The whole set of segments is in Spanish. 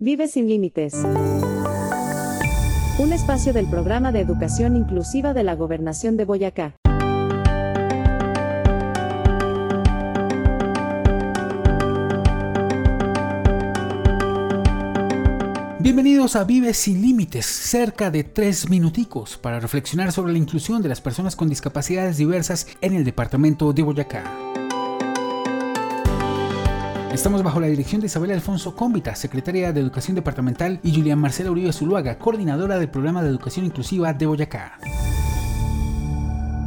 Vive sin límites. Un espacio del programa de educación inclusiva de la Gobernación de Boyacá. Bienvenidos a Vive sin Límites, cerca de tres minuticos para reflexionar sobre la inclusión de las personas con discapacidades diversas en el departamento de Boyacá. Estamos bajo la dirección de Isabel Alfonso Cómbita, secretaria de Educación Departamental, y Julián Marcela Uribe Zuluaga, coordinadora del Programa de Educación Inclusiva de Boyacá.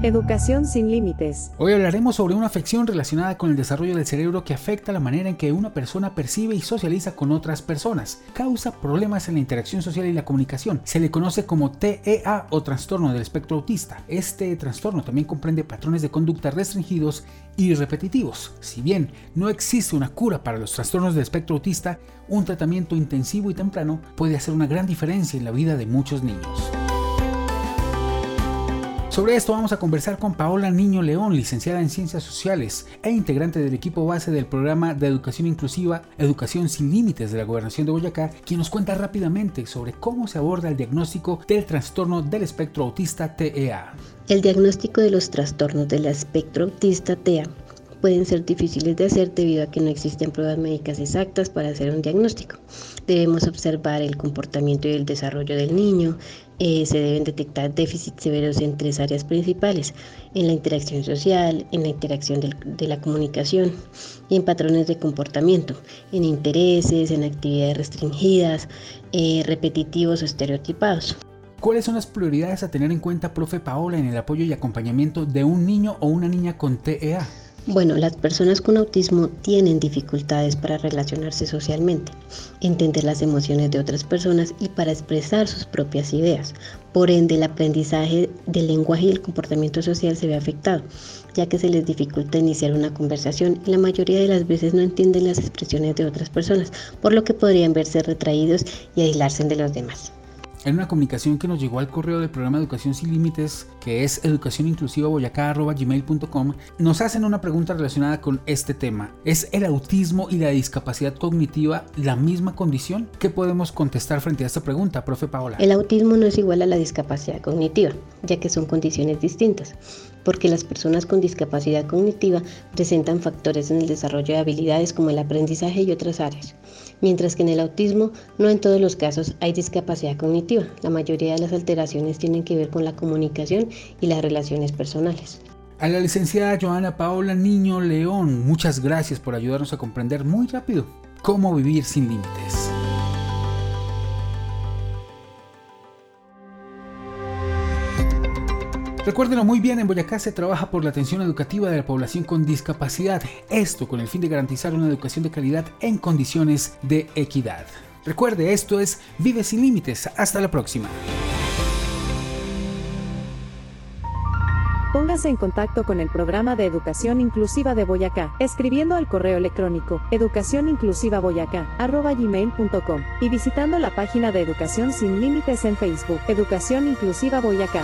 Educación sin límites. Hoy hablaremos sobre una afección relacionada con el desarrollo del cerebro que afecta la manera en que una persona percibe y socializa con otras personas. Causa problemas en la interacción social y la comunicación. Se le conoce como TEA o trastorno del espectro autista. Este trastorno también comprende patrones de conducta restringidos y repetitivos. Si bien no existe una cura para los trastornos del espectro autista, un tratamiento intensivo y temprano puede hacer una gran diferencia en la vida de muchos niños. Sobre esto vamos a conversar con Paola Niño León, licenciada en Ciencias Sociales e integrante del equipo base del programa de educación inclusiva Educación sin Límites de la Gobernación de Boyacá, quien nos cuenta rápidamente sobre cómo se aborda el diagnóstico del trastorno del espectro autista TEA. El diagnóstico de los trastornos del espectro autista TEA pueden ser difíciles de hacer debido a que no existen pruebas médicas exactas para hacer un diagnóstico. Debemos observar el comportamiento y el desarrollo del niño. Eh, se deben detectar déficits severos en tres áreas principales, en la interacción social, en la interacción de la comunicación y en patrones de comportamiento, en intereses, en actividades restringidas, eh, repetitivos o estereotipados. ¿Cuáles son las prioridades a tener en cuenta, profe Paola, en el apoyo y acompañamiento de un niño o una niña con TEA? Bueno, las personas con autismo tienen dificultades para relacionarse socialmente, entender las emociones de otras personas y para expresar sus propias ideas. Por ende, el aprendizaje del lenguaje y el comportamiento social se ve afectado, ya que se les dificulta iniciar una conversación y la mayoría de las veces no entienden las expresiones de otras personas, por lo que podrían verse retraídos y aislarse de los demás. En una comunicación que nos llegó al correo del programa Educación Sin Límites, que es educacioninclusivaboyacá.gmail.com, nos hacen una pregunta relacionada con este tema. ¿Es el autismo y la discapacidad cognitiva la misma condición? ¿Qué podemos contestar frente a esta pregunta, profe Paola? El autismo no es igual a la discapacidad cognitiva, ya que son condiciones distintas porque las personas con discapacidad cognitiva presentan factores en el desarrollo de habilidades como el aprendizaje y otras áreas, mientras que en el autismo no en todos los casos hay discapacidad cognitiva. La mayoría de las alteraciones tienen que ver con la comunicación y las relaciones personales. A la licenciada Joana Paola Niño León, muchas gracias por ayudarnos a comprender muy rápido cómo vivir sin límites. Recuérdenlo muy bien, en Boyacá se trabaja por la atención educativa de la población con discapacidad, esto con el fin de garantizar una educación de calidad en condiciones de equidad. Recuerde, esto es Vive sin Límites. Hasta la próxima. Póngase en contacto con el programa de educación inclusiva de Boyacá, escribiendo al correo electrónico educacioninclusivaboyacá.com y visitando la página de Educación sin Límites en Facebook, Educación Inclusiva Boyacá.